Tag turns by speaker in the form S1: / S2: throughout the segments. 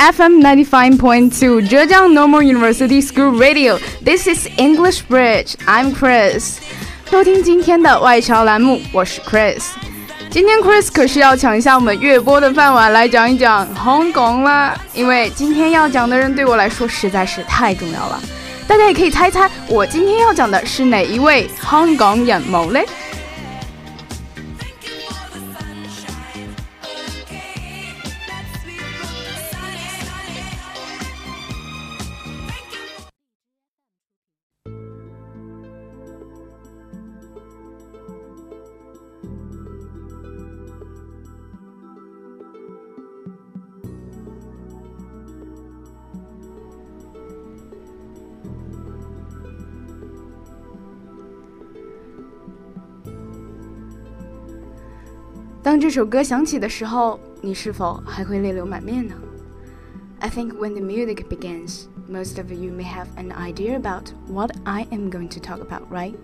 S1: to FM 95.2 Zhejiang Normal University School Radio. This is English Bridge. I'm Chris. 收听今天的外侨栏目，我是 Chris。今天 Chris 可是要抢一下我们月播的饭碗，来讲一讲香港啦。因为今天要讲的人对我来说实在是太重要了。大家也可以猜猜，我今天要讲的是哪一位香港人物嘞？当这首歌响起的时候，你是否还会泪流满面呢？I think when the music begins, most of you may have an idea about what I am going to talk about, right?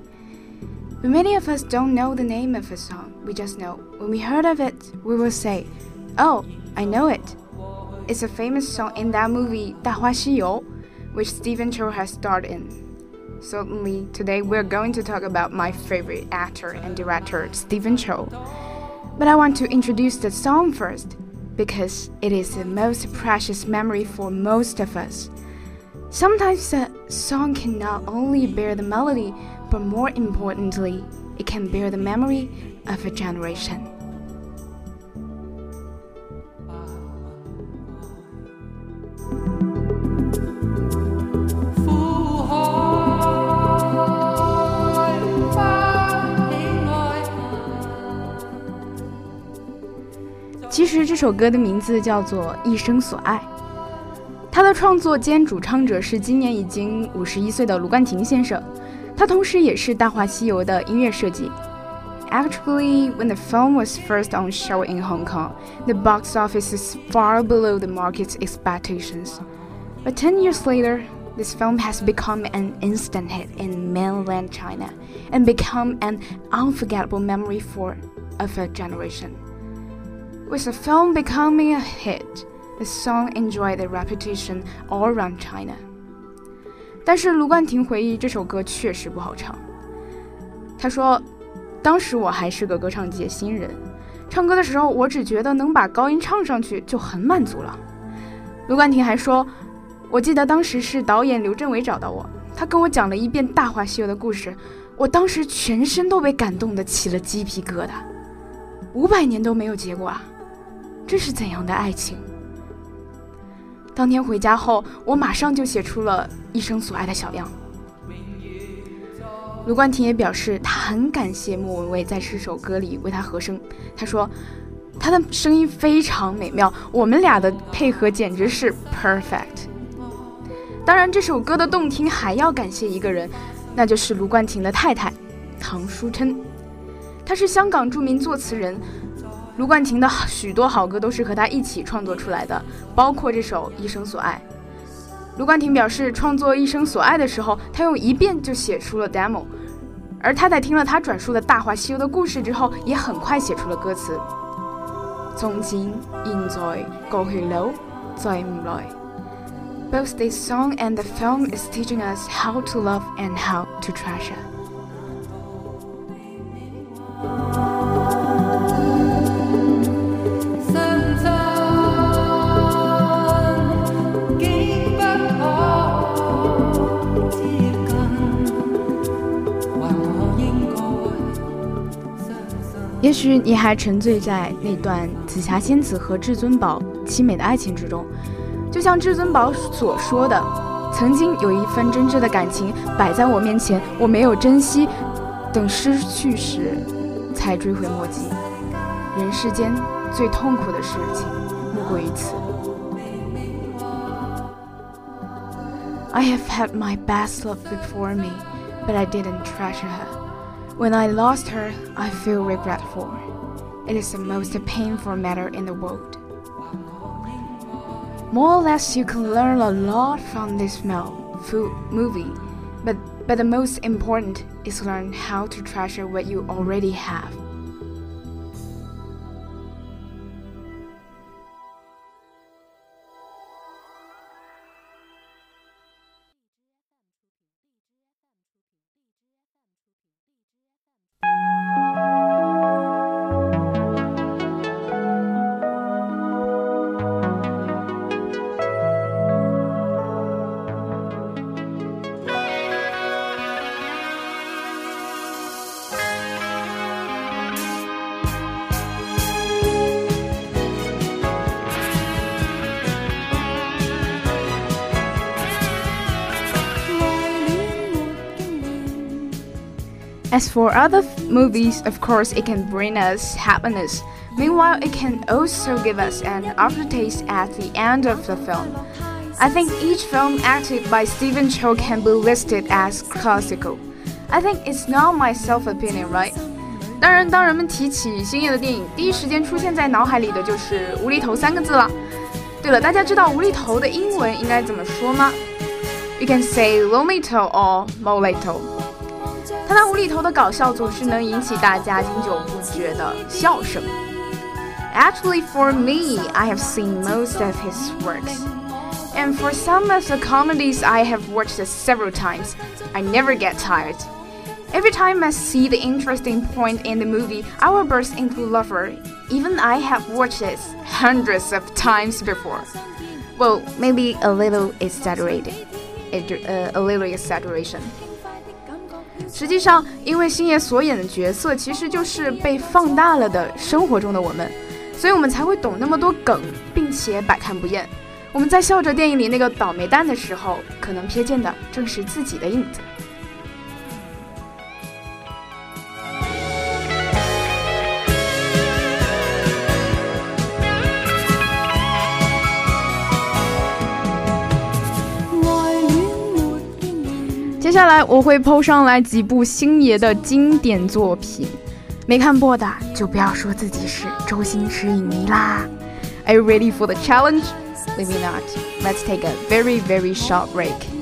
S1: But many of us don't know the name of a song. We just know when we heard of it, we will say, "Oh, I know it." It's a famous song in that movie 大话西游, which Stephen Chow has starred in. Certainly, today we're going to talk about my favorite actor and director, Stephen Chow. But I want to introduce the song first, because it is the most precious memory for most of us. Sometimes a song can not only bear the melody, but more importantly, it can bear the memory of a generation. 实这首歌的名字叫做《一生所爱》，它的创作兼主唱者是今年已经五十一岁的卢冠廷先生，他同时也是《大话西游》的音乐设计。Actually, when the film was first on show in Hong Kong, the box office is far below the market's expectations. But 10 years later, this film has become an instant hit in mainland China and become an unforgettable memory for of a generation. With the film becoming a hit, the song enjoyed a reputation all around China. 但是卢冠廷回忆这首歌确实不好唱。他说：“当时我还是个歌唱界新人，唱歌的时候我只觉得能把高音唱上去就很满足了。”卢冠廷还说：“我记得当时是导演刘镇伟找到我，他跟我讲了一遍《大话西游》的故事，我当时全身都被感动的起了鸡皮疙瘩。五百年都没有结果啊！”这是怎样的爱情？当天回家后，我马上就写出了一生所爱的小样。卢冠廷也表示，他很感谢莫文蔚在这首歌里为他和声。他说，他的声音非常美妙，我们俩的配合简直是 perfect。当然，这首歌的动听还要感谢一个人，那就是卢冠廷的太太唐书琛，她是香港著名作词人。卢冠廷的许多好歌都是和他一起创作出来的，包括这首《一生所爱》。卢冠廷表示，创作《一生所爱》的时候，他用一遍就写出了 demo，而他在听了他转述的《大话西游》的故事之后，也很快写出了歌词。从前、现在、过去了，再唔来。Both this song and the film is teaching us how to love and how to treasure. 也许你还沉醉在那段紫霞仙子和至尊宝凄美的爱情之中，就像至尊宝所说的：“曾经有一份真挚的感情摆在我面前，我没有珍惜，等失去时才追悔莫及。人世间最痛苦的事情莫过于此。” I have had my best love before me, but I didn't treasure her. When I lost her, I feel regretful. It is the most painful matter in the world. More or less, you can learn a lot from this movie, but, but the most important is learn how to treasure what you already have. As for other movies, of course, it can bring us happiness. Meanwhile, it can also give us an aftertaste at the end of the film. I think each film acted by Stephen Chow can be listed as classical. I think it's not my self-opinion, right? 当然，当人们提起星爷的电影，第一时间出现在脑海里的就是“无厘头”三个字了。对了，大家知道“无厘头”的英文应该怎么说吗？You can say “lolito” or “molito”。 他那无厘头的搞笑总是能引起大家经久不绝的笑声。Actually, for me, I have seen most of his works. And for some of the comedies I have watched several times, I never get tired. Every time I see the interesting point in the movie, I will burst into laughter. Even I have watched it hundreds of times before. Well, maybe a little exaggerated, uh, a little exaggeration. 实际上，因为星爷所演的角色其实就是被放大了的生活中的我们，所以我们才会懂那么多梗，并且百看不厌。我们在笑着电影里那个倒霉蛋的时候，可能瞥见的正是自己的影子。下来我会抛上来几部星爷的经典作品，没看过的就不要说自己是周星驰影迷啦。Are you ready for the challenge? Maybe not. Let's take a very very short break.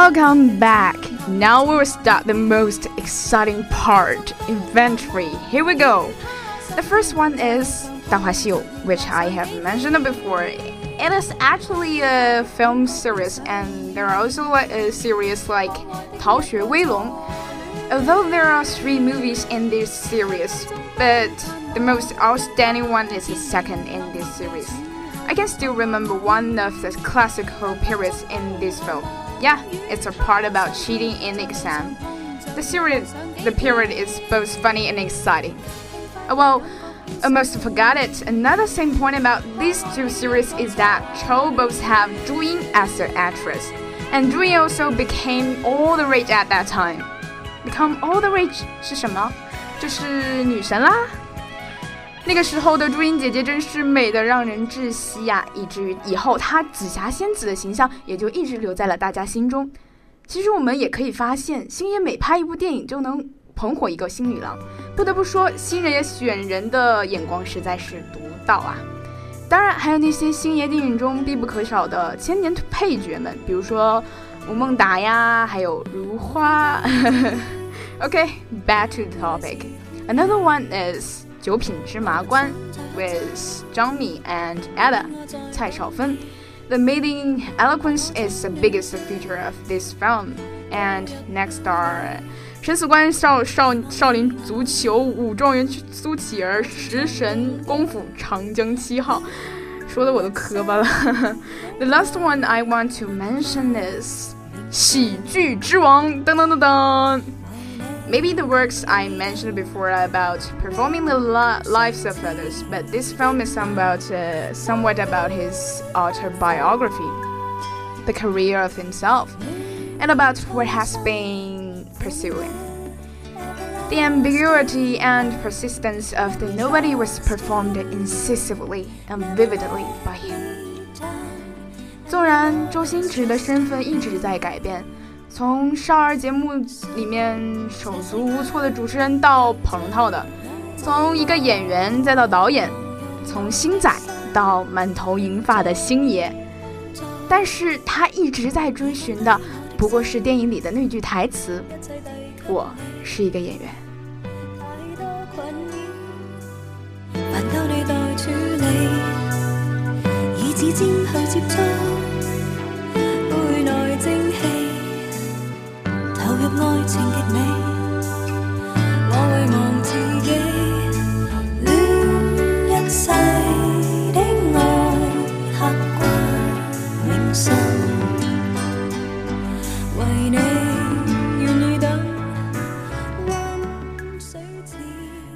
S1: Welcome back! Now we will start the most exciting part, inventory. Here we go! The first one is Xiu, which I have mentioned before. It is actually a film series and there are also a series like Tao Xue Wei Long. Although there are three movies in this series, but the most outstanding one is the second in this series. I can still remember one of the classical periods in this film. Yeah, it's a part about cheating in the exam. The series, the period is both funny and exciting. Oh, well, almost forgot it. Another same point about these two series is that Chow both have Zhu Ying as the actress, and Zhu Ying also became all the rage at that time. Become all the rage 是什么？就是女神啦。 那个时候的朱茵姐姐真是美的让人窒息呀，以至于以后她紫霞仙子的形象也就一直留在了大家心中。其实我们也可以发现，星爷每拍一部电影就能捧火一个新女郎。不得不说，星爷选人的眼光实在是独到啊。当然，还有那些星爷电影中必不可少的千年配角们，比如说。吴孟达呀，还有如花。OK，back to the topic. Another one is 九品芝麻官 with Zhang Mi and Ella 蔡少芬. The mating eloquence is the biggest feature of this film. And next are 生死关少少少林足球武状元苏乞儿食神功夫长江七号。说的我都磕巴了。The last one I want to mention is 喜剧之王，噔噔噔噔。 Maybe the works I mentioned before about performing the lives of others, but this film is about uh, somewhat about his autobiography, the career of himself, and about what has been pursuing. The ambiguity and persistence of the nobody was performed incisively and vividly by him. 纵然周星驰的身份一直在改变， 从少儿节目里面手足无措的主持人到跑龙套的，从一个演员再到导演，从星仔到满头银发的星爷，但是他一直在追寻的不过是电影里的那句台词：“我是一个演员。”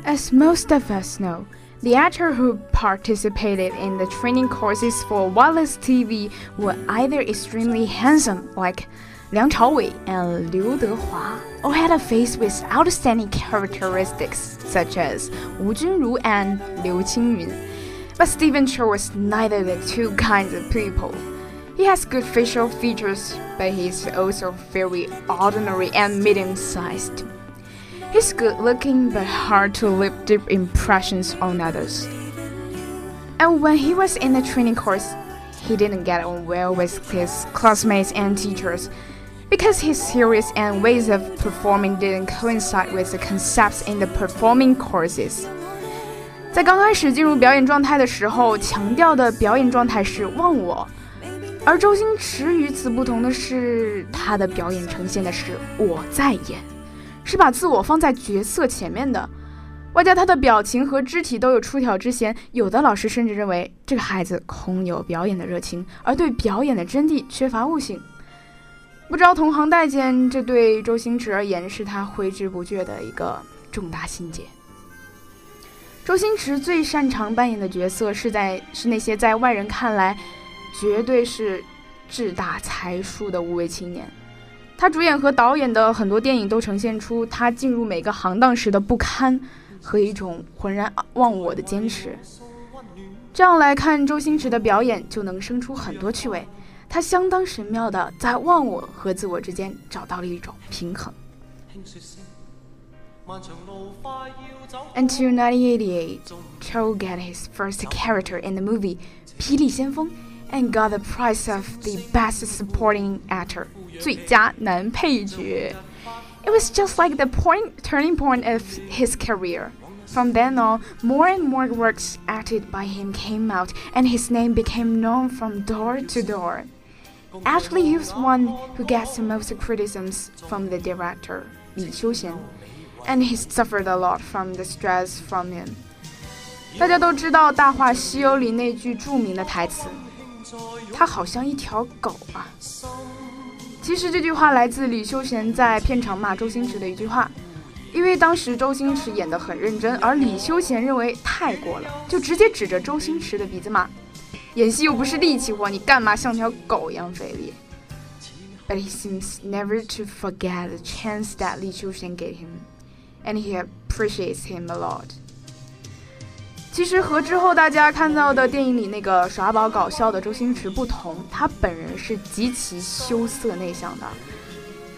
S1: As most of us know. The actors who participated in the training courses for wireless TV were either extremely handsome, like Liang Chaowei and Liu Dehua, or had a face with outstanding characteristics, such as Wu Junru and Liu Qingyun. But Stephen Chow was neither of the two kinds of people. He has good facial features, but he's also very ordinary and medium-sized. He's good looking but hard to leave deep impressions on others. And when he was in the training course, he didn't get on well with his classmates and teachers because his series and ways of performing didn't coincide with the concepts in the performing courses. 在刚开始进入表演状态的时候，强调的表演状态是忘我，而周星驰与此不同的是，他的表演呈现的是我在演。是把自我放在角色前面的，外加他的表情和肢体都有出挑之嫌。有的老师甚至认为这个孩子空有表演的热情，而对表演的真谛缺乏悟性。不招同行待见，这对周星驰而言是他挥之不去的一个重大心结。周星驰最擅长扮演的角色是在是那些在外人看来绝对是志大才疏的无为青年。他主演和导演的很多电影都呈现出他进入每个行当时的不堪和一种浑然忘我的坚持。这样来看，周星驰的表演就能生出很多趣味。他相当神妙的在忘我和自我之间找到了一种平衡。Until 1988, Chow got his first character in the movie《霹雳先锋》and got the prize of the Best Supporting Actor. 最佳男配角. It was just like the point, turning point of his career. From then on, more and more works acted by him came out, and his name became known from door to door. Actually, he's one who gets most criticisms from the director, Li Xiuxian, and he suffered a lot from the stress from him. 大家都知道《大话西游》里那句著名的台词：“他好像一条狗啊。”其实这句话来自李修贤在片场骂周星驰的一句话，因为当时周星驰演得很认真，而李修贤认为太过了，就直接指着周星驰的鼻子骂：“演戏又不是力气活，你干嘛像条狗一样费力？”But he seems never to forget the chance that Li Xiuxian gave him, and he appreciates him a lot. 其实和之后大家看到的电影里那个耍宝搞笑的周星驰不同，他本人是极其羞涩内向的，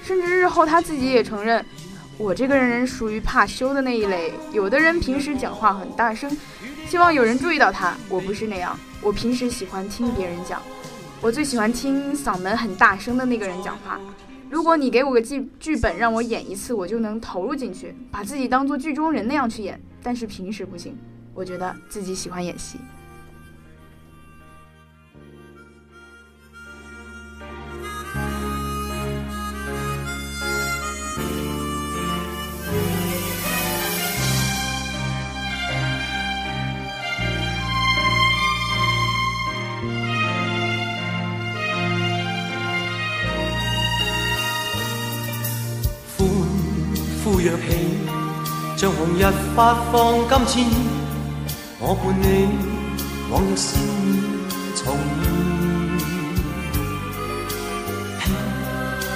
S1: 甚至日后他自己也承认，我这个人属于怕羞的那一类。有的人平时讲话很大声，希望有人注意到他，我不是那样。我平时喜欢听别人讲，我最喜欢听嗓门很大声的那个人讲话。如果你给我个剧剧本让我演一次，我就能投入进去，把自己当做剧中人那样去演。但是平时不行。我觉得自己喜欢演戏。
S2: 若起，像红日发放金箭。我伴你往日笑面重现，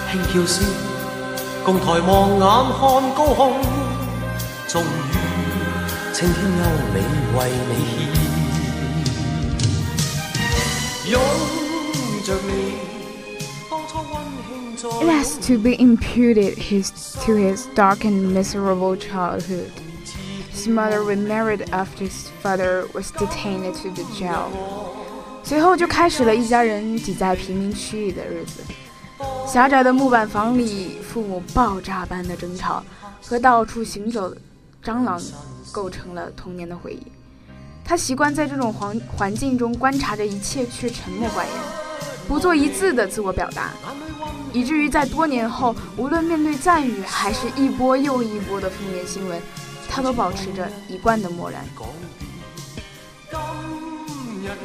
S2: 轻轻叫声，共抬望眼看高空，终于青天优美为你献，拥着你。
S1: It has to be imputed his to his dark and miserable childhood. His mother remarried after his father was detained to the jail。随后就开始了一家人挤在贫民区里的日子。狭窄的木板房里，父母爆炸般的争吵和到处行走的蟑螂构成了童年的回忆。他习惯在这种环环境中观察着一切，却沉默寡言。不做一字的自我表达，以至于在多年后，无论面对赞誉还是一波又一波的负面新闻，他都保持着一贯的漠然。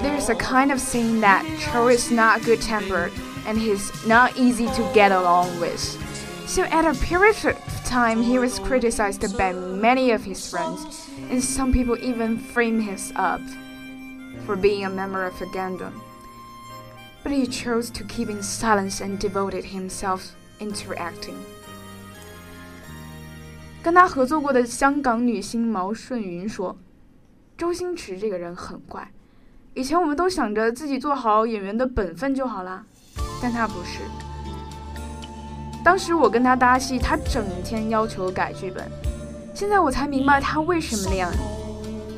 S1: There's a kind of saying that Cho is not good-tempered and he's not easy to get along with. So at a period of time, he was criticized by many of his friends, and some people even framed him up for being a member of a Gundam. But he chose to keep in silence and devoted himself into acting. 跟他合作过的香港女星毛舜筠说：“周星驰这个人很怪，以前我们都想着自己做好演员的本分就好啦，但他不是。当时我跟他搭戏，他整天要求改剧本，现在我才明白他为什么那样。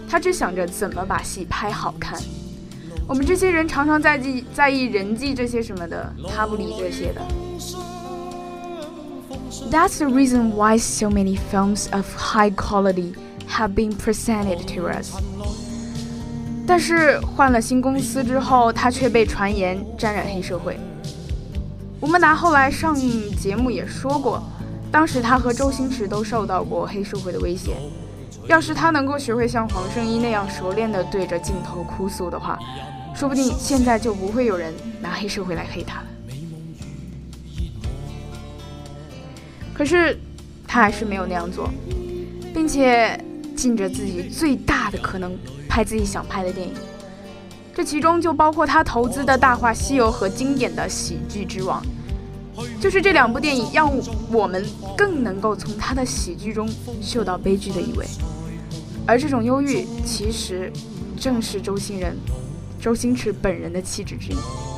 S1: 他只想着怎么把戏拍好看。我们这些人常常在意在意人际这些什么的，他不理这些的。That's the reason why so many films of high quality have been presented to us. 但是换了新公司之后，他却被传言沾染黑社会。吴孟达后来上节目也说过，当时他和周星驰都受到过黑社会的威胁。要是他能够学会像黄圣依那样熟练地对着镜头哭诉的话，说不定现在就不会有人拿黑社会来黑他了。可是他还是没有那样做，并且尽着自己最大的可能拍自己想拍的电影。这其中就包括他投资的《大话西游》和经典的《喜剧之王》，就是这两部电影让我们更能够从他的喜剧中嗅到悲剧的意味。而这种忧郁，其实正是周星人、周星驰本人的气质之一。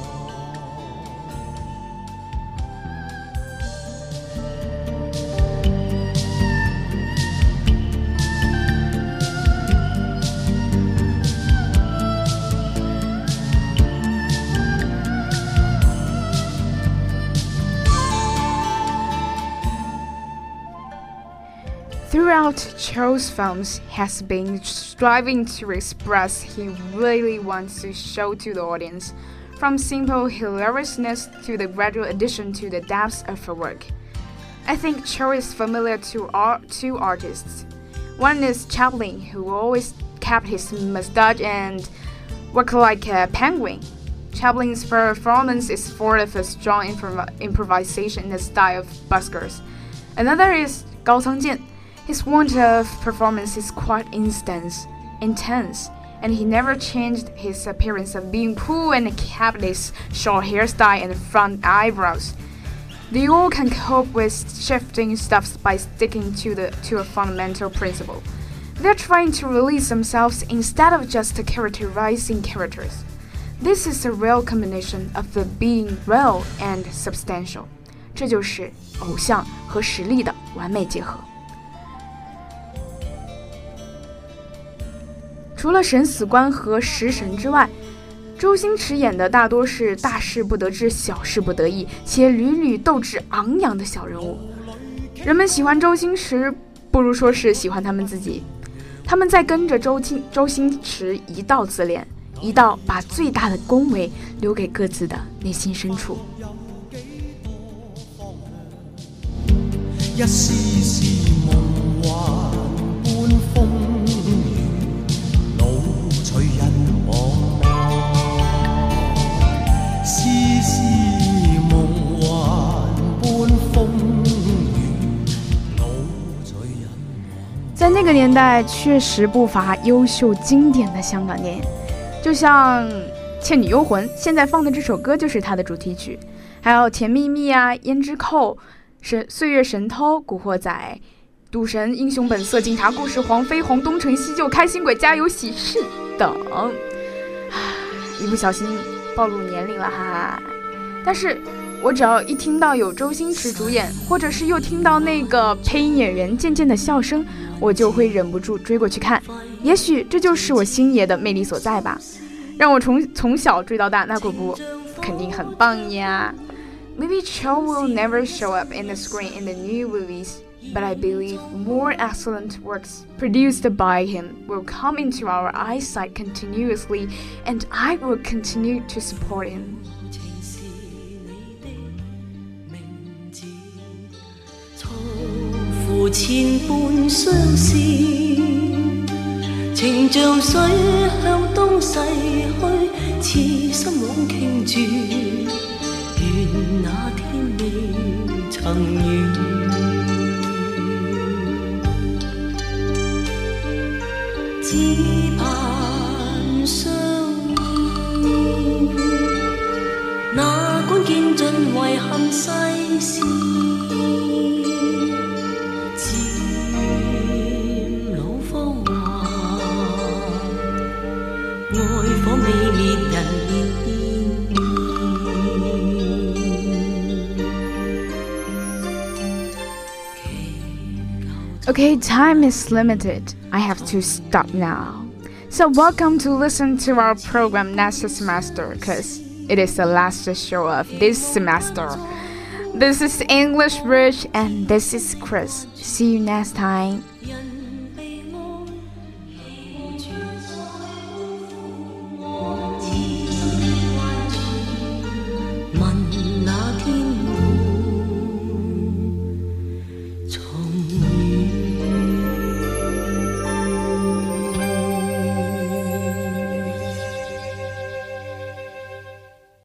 S1: Throughout Cho's films has been striving to express he really wants to show to the audience, from simple hilariousness to the gradual addition to the depths of her work. I think Cho is familiar to our two artists. One is Chaplin, who always kept his mustache and worked like a penguin. Chaplin's performance is full of a strong improv improvisation in the style of buskers. Another is Gao Cangjian his want of performance is quite intense, intense, and he never changed his appearance of being cool and kept his short hairstyle and front eyebrows. They all can cope with shifting stuffs by sticking to the to a fundamental principle. They're trying to release themselves instead of just characterizing characters. This is a real combination of the being real and substantial. 这就是偶像和实力的完美结合。 除了审死官和食神之外，周星驰演的大多是大事不得志、小事不得意，且屡屡斗志昂扬的小人物。人们喜欢周星驰，不如说是喜欢他们自己。他们在跟着周星周星驰一道自恋，一道把最大的恭维留给各自的内心深处。一丝丝梦幻在那个年代，确实不乏优秀经典的香港电影，就像《倩女幽魂》，现在放的这首歌就是它的主题曲，还有《甜蜜蜜》啊，《胭脂扣》、《神岁月神偷》、《古惑仔》、《赌神》、《英雄本色》、《警察故事》、《黄飞鸿》、《东成西就》、《开心鬼》、《家有喜事》等。一不小心暴露年龄了哈，但是我只要一听到有周星驰主演，或者是又听到那个配音演员渐渐的笑声，我就会忍不住追过去看。也许这就是我星爷的魅力所在吧，让我从从小追到大，那可不肯定很棒呀。Maybe Chow will never show up in the screen in the new movies. but I believe more excellent works produced by him will come into our eyesight continuously, and I will continue to support him.
S3: 千般相思，情像水向东逝去，似心往倾注。愿那天未曾远，只盼相依。哪管见尽遗憾世事。
S1: Okay, time is limited. I have to stop now. So welcome to listen to our program next semester because it is the last show of this semester. This is English Bridge and this is Chris. See you next time.